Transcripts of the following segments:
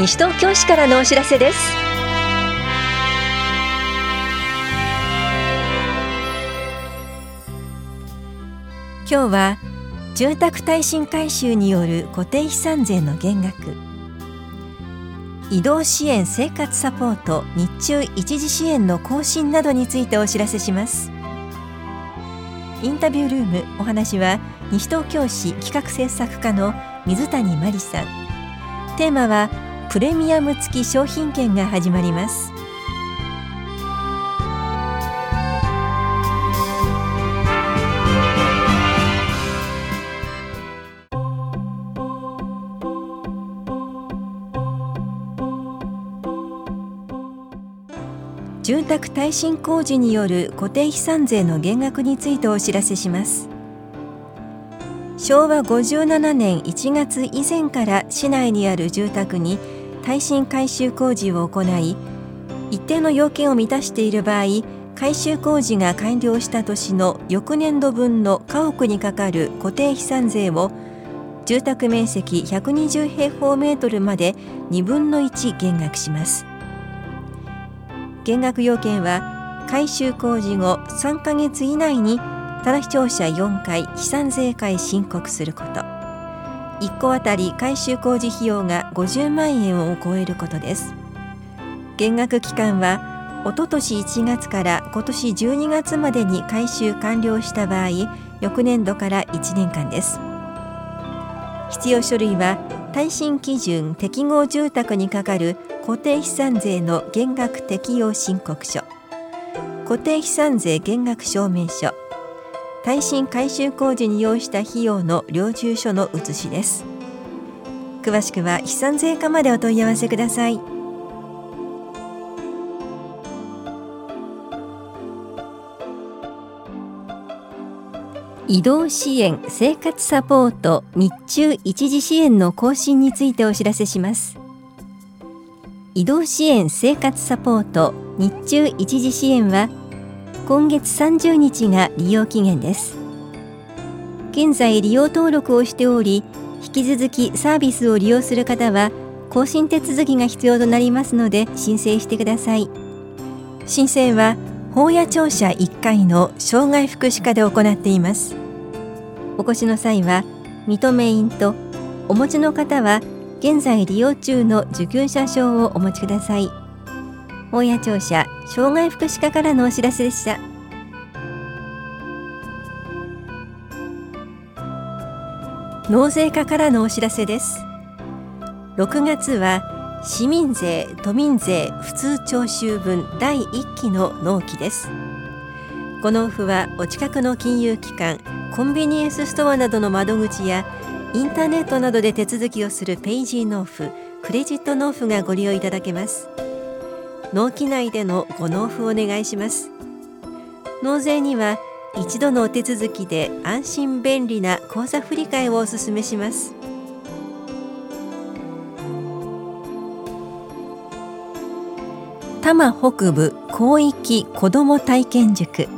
西東京市からのお知らせです。今日は住宅耐震改修による固定資産税の減額。移動支援生活サポート日中一時支援の更新などについてお知らせします。インタビュールームお話は西東京市企画制作課の水谷真理さん。テーマはプレミアム付き商品券が始まります。住宅耐震工事による固定資産税の減額についてお知らせします。昭和57年1月以前から市内にある住宅に耐震改修工事を行い一定の要件を満たしている場合改修工事が完了した年の翌年度分の家屋にかかる固定資産税を住宅面積120平方メートルまで2分の1減額します。減額要件は改修工事後3ヶ月以内にただ視聴者4回資産税会申告すること。1戸あたり改修工事費用が50万円を超えることです。減額期間はおととし1月から今年12月までに改修完了した場合翌年度から1年間です。必要書類は耐震基準適合住宅にかかる固定資産税の減額適用申告書。固定資産税減額証明書。耐震改修工事に要した費用の領収書の写しです。詳しくは資産税課までお問い合わせください。移動支援生活サポート日中一時支援の更新についてお知らせします。移動支援生活サポート日中一時支援は今月30日が利用期限です。現在利用登録をしており引き続きサービスを利用する方は更新手続きが必要となりますので申請してください。申請は法屋庁舎1階の障害福祉課で行っています。お越しの際は認め印とお持ちの方は現在利用中の受給者証をお持ちください。大谷庁舎障害福祉課からのお知らせでした。納税課からのお知らせです。6月は市民税都民税普通徴収分第1期の納期です。ご納付はお近くの金融機関コンビニエンスストアなどの窓口やインターネットなどで手続きをするペイジー納付クレジット納付がご利用いただけます。納期内でのご納付をお願いします。納税には一度のお手続きで安心便利な口座振替をお勧めします。多摩北部広域子ども体験塾。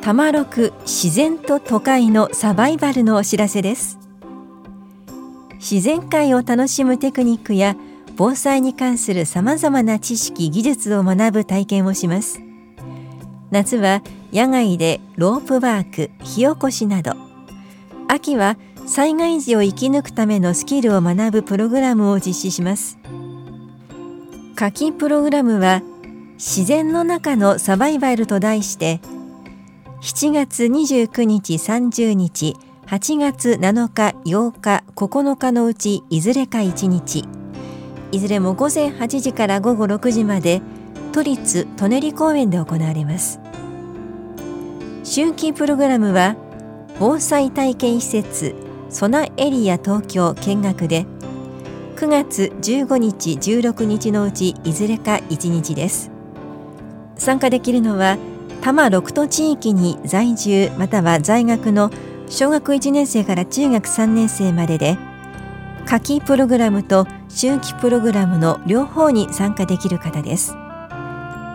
多摩六自然と都会のサバイバルのお知らせです。自然界を楽しむテクニックや防災に関するさまざまな知識技術を学ぶ体験をします。夏は野外でロープワーク火起こしなど。秋は災害時を生き抜くためのスキルを学ぶプログラムを実施します。夏季プログラムは自然の中のサバイバルと題して7月29日30日8月7日8日9日のうちいずれか1日。いずれも午前8時から午後6時まで都立舎人公園で行われます。春季プログラムは防災体験施設ソナエリア東京見学で9月15日16日のうちいずれか1日です。参加できるのは多摩6都地域に在住または在学の小学1年生から中学3年生までで夏季プログラムと春季プログラムの両方に参加できる方です。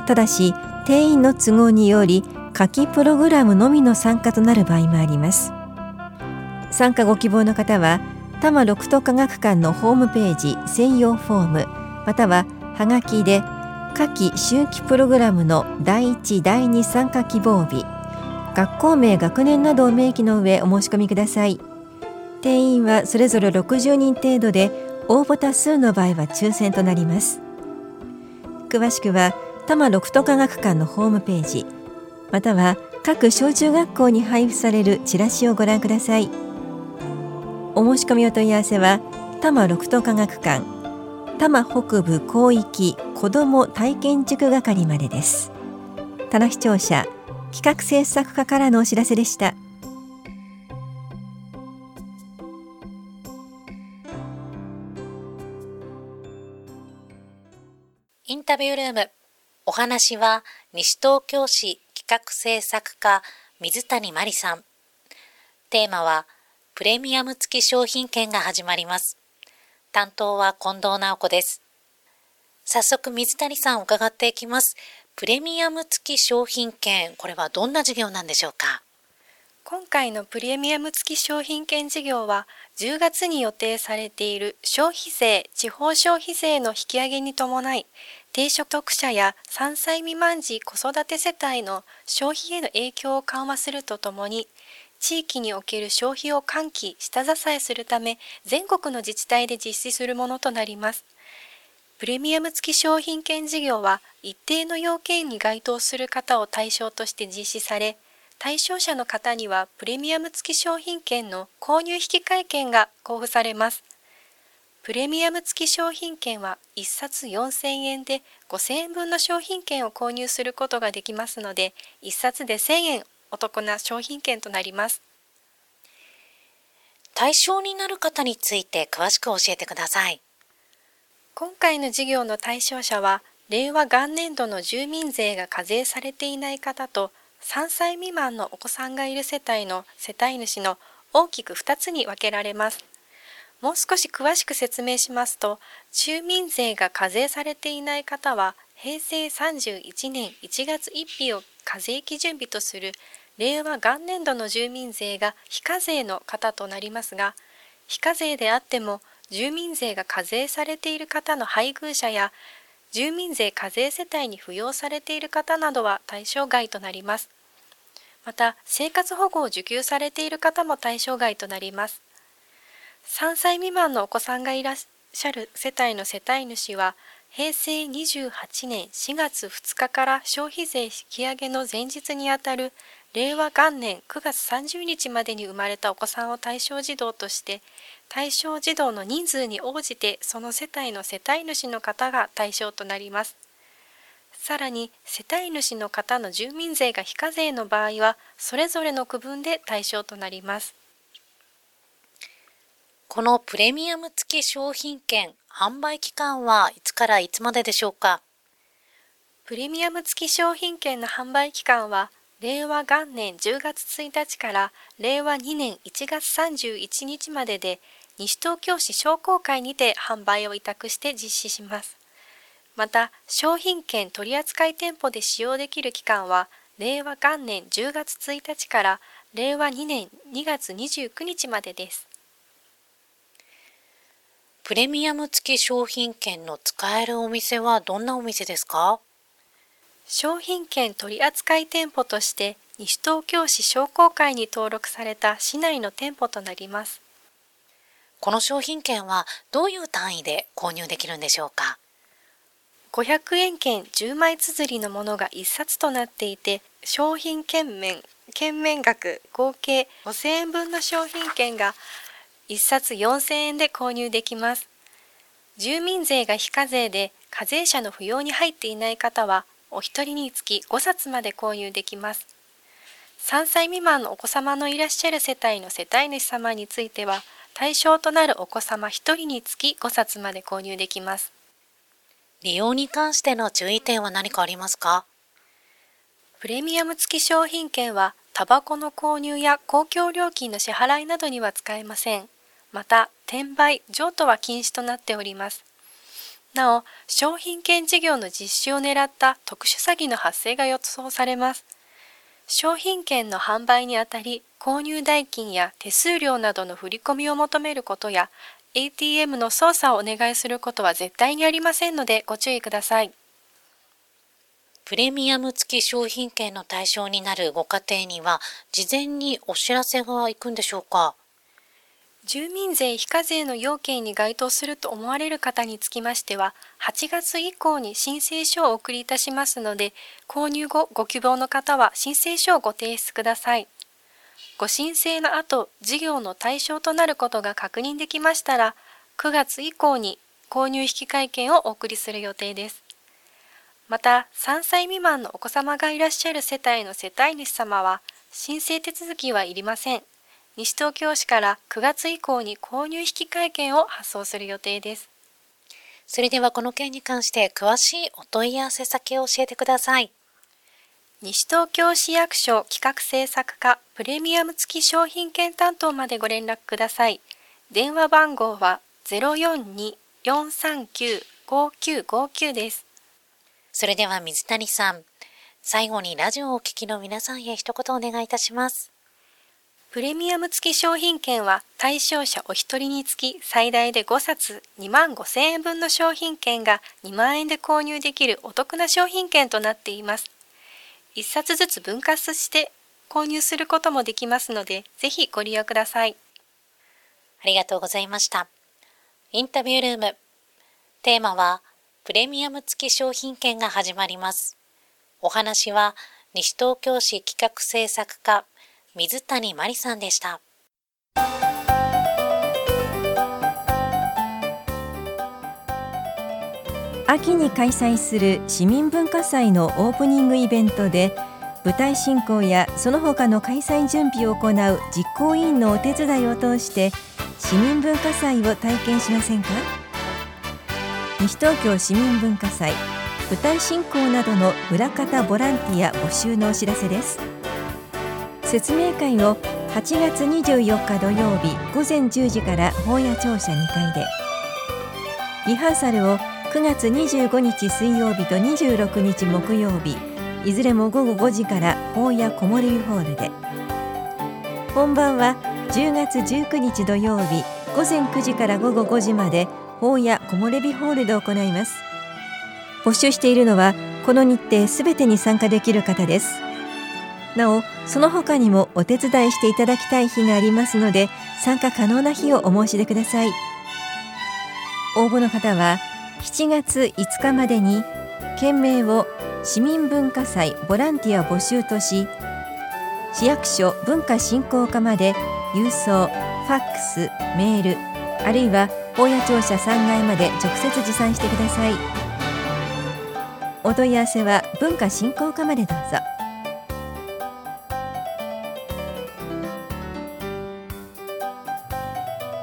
ただし定員の都合により夏季プログラムのみの参加となる場合もあります。参加ご希望の方は多摩六都科学館のホームページ専用フォームまたははがきで夏季秋季プログラムの第1第2参加希望日学校名学年などを明記の上お申し込みください。定員はそれぞれ60人程度で応募多数の場合は抽選となります。詳しくは多摩六都科学館のホームページまたは各小中学校に配布されるチラシをご覧ください。お申し込みお問い合わせは多摩六都科学館多摩北部広域子ども体験塾係までです。田中視聴者企画制作課からのお知らせでした。インタビュールーム。お話は西東京市企画制作課水谷真理さん。テーマはプレミアム付き商品券が始まります。担当は近藤直子です。早速水谷さん伺っていきます。プレミアム付き商品券これはどんな事業なんでしょうか？今回のプレミアム付き商品券事業は10月に予定されている消費税、地方消費税の引き上げに伴い低所得者や3歳未満児子育て世帯の消費への影響を緩和するとともに地域における消費を喚起、下支えするため全国の自治体で実施するものとなります。プレミアム付き商品券事業は一定の要件に該当する方を対象として実施され、対象者の方にはプレミアム付き商品券の購入引換券が交付されます。プレミアム付き商品券は1冊4000円で5000円分の商品券を購入することができますので、1冊で1000円お得な商品券となります。対象になる方について詳しく教えてください。今回の事業の対象者は、令和元年度の住民税が課税されていない方と3歳未満のお子さんがいる世帯の世帯主の大きく2つに分けられます。もう少し詳しく説明しますと、住民税が課税されていない方は、平成31年1月1日を課税基準日とする令和元年度の住民税が非課税の方となりますが、非課税であっても住民税が課税されている方の配偶者や住民税課税世帯に扶養されている方などは対象外となります。また、生活保護を受給されている方も対象外となります。3歳未満のお子さんがいらっしゃる世帯の世帯主は、平成28年4月2日から消費税引き上げの前日にあたる令和元年9月30日までに生まれたお子さんを対象児童として、対象児童の人数に応じてその世帯の世帯主の方が対象となります。さらに世帯主の方の住民税が非課税の場合はそれぞれの区分で対象となります。このプレミアム付き商品券販売期間はいつからいつまででしょうか？プレミアム付き商品券の販売期間は令和元年10月1日から令和2年1月31日までで西東京市商工会にて販売を委託して実施します。また、商品券取扱店舗で使用できる期間は、令和元年10月1日から令和2年2月29日までです。プレミアム付き商品券の使えるお店はどんなお店ですか？商品券取扱店舗として西東京市商工会に登録された市内の店舗となります。この商品券はどういう単位で購入できるんでしょうか？500円券10枚綴りのものが1冊となっていて、商品券面、券面額合計5000円分の商品券が1冊4000円で購入できます。住民税が非課税で課税者の扶養に入っていない方は、お一人につき5冊まで購入できます。3歳未満のお子様のいらっしゃる世帯の世帯主様については、対象となるお子様1人につき5冊まで購入できます。利用に関しての注意点は何かありますか？プレミアム付き商品券は、タバコの購入や公共料金の支払いなどには使えません。また、転売、譲渡は禁止となっております。なお、商品券事業の実施を狙った特殊詐欺の発生が予想されます。商品券の販売にあたり、購入代金や手数料などの振り込みを求めることや ATM の操作をお願いすることは絶対にありませんのでご注意ください。プレミアム付き商品券の対象になるご家庭には事前にお知らせが行くんでしょうか？住民税非課税の要件に該当すると思われる方につきましては、8月以降に申請書をお送りいたしますので、購入後ご希望の方は申請書をご提出ください。ご申請の後、事業の対象となることが確認できましたら、9月以降に購入引換券をお送りする予定です。また、3歳未満のお子様がいらっしゃる世帯の世帯主様は、申請手続きはいりません。西東京市から9月以降に購入引換券を発送する予定です。それではこの件に関して詳しいお問い合わせ先を教えてください。西東京市役所企画制作課プレミアム付き商品券担当までご連絡ください。電話番号は042-439-5959です。それでは水谷さん、最後にラジオをお聞きの皆さんへ一言お願いいたします。プレミアム付き商品券は対象者お一人につき最大で5冊2万5千円分の商品券が2万円で購入できるお得な商品券となっています。1冊ずつ分割して購入することもできますので、ぜひご利用ください。ありがとうございました。インタビュールーム。テーマは、プレミアム付き商品券が始まります。お話は、西東京市企画制作課水谷真理さんでした。秋に開催する市民文化祭のオープニングイベントで舞台進行やその他の開催準備を行う実行委員のお手伝いを通して市民文化祭を体験しませんか？西東京市民文化祭舞台進行などの裏方ボランティア募集のお知らせです説明会を8月24日土曜日午前10時から本屋庁舎2階で。リハーサルを9月25日水曜日と26日木曜日いずれも午後5時から本屋木漏れ日ホールで。本番は10月19日土曜日午前9時から午後5時まで本屋木漏れ日ホールで行います。募集しているのはこの日程すべてに参加できる方です。なおその他にもお手伝いしていただきたい日がありますので参加可能な日をお申し出ください。応募の方は7月5日までに件名を市民文化祭ボランティア募集とし市役所文化振興課まで郵送ファックスメールあるいは大谷庁舎3階まで直接持参してください。お問い合わせは文化振興課までどうぞ。